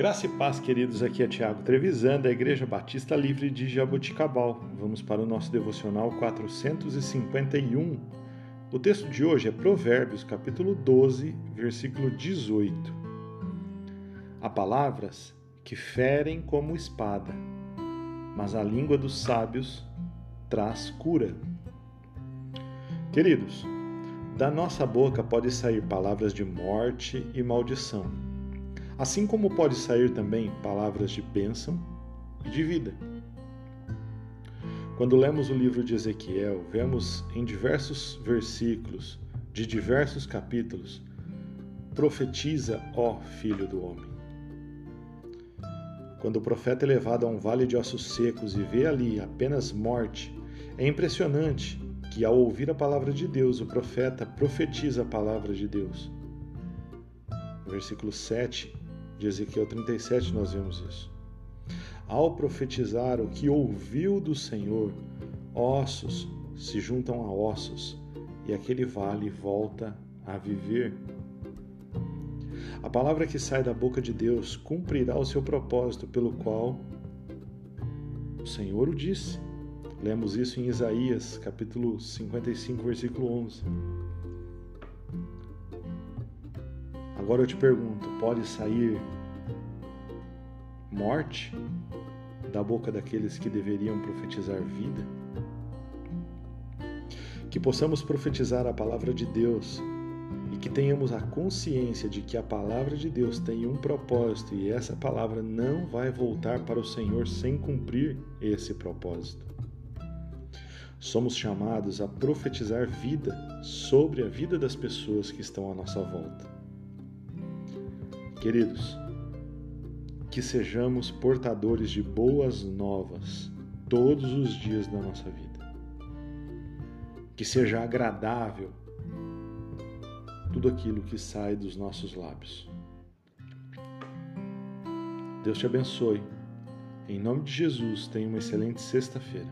Graça e paz, queridos. Aqui é Tiago Trevisan, da Igreja Batista Livre de Jaboticabal. Vamos para o nosso devocional 451. O texto de hoje é Provérbios, capítulo 12, versículo 18. Há palavras que ferem como espada, mas a língua dos sábios traz cura. Queridos, da nossa boca pode sair palavras de morte e maldição assim como pode sair também palavras de bênção e de vida. Quando lemos o livro de Ezequiel, vemos em diversos versículos de diversos capítulos: Profetiza, ó filho do homem. Quando o profeta é levado a um vale de ossos secos e vê ali apenas morte, é impressionante que, ao ouvir a palavra de Deus, o profeta profetiza a palavra de Deus. Versículo 7, de Ezequiel 37 nós vemos isso. Ao profetizar o que ouviu do Senhor, ossos se juntam a ossos e aquele vale volta a viver. A palavra que sai da boca de Deus cumprirá o seu propósito pelo qual o Senhor o disse. Lemos isso em Isaías, capítulo 55, versículo 11. Agora eu te pergunto: pode sair morte da boca daqueles que deveriam profetizar vida? Que possamos profetizar a palavra de Deus e que tenhamos a consciência de que a palavra de Deus tem um propósito e essa palavra não vai voltar para o Senhor sem cumprir esse propósito. Somos chamados a profetizar vida sobre a vida das pessoas que estão à nossa volta. Queridos, que sejamos portadores de boas novas todos os dias da nossa vida. Que seja agradável tudo aquilo que sai dos nossos lábios. Deus te abençoe. Em nome de Jesus, tenha uma excelente sexta-feira.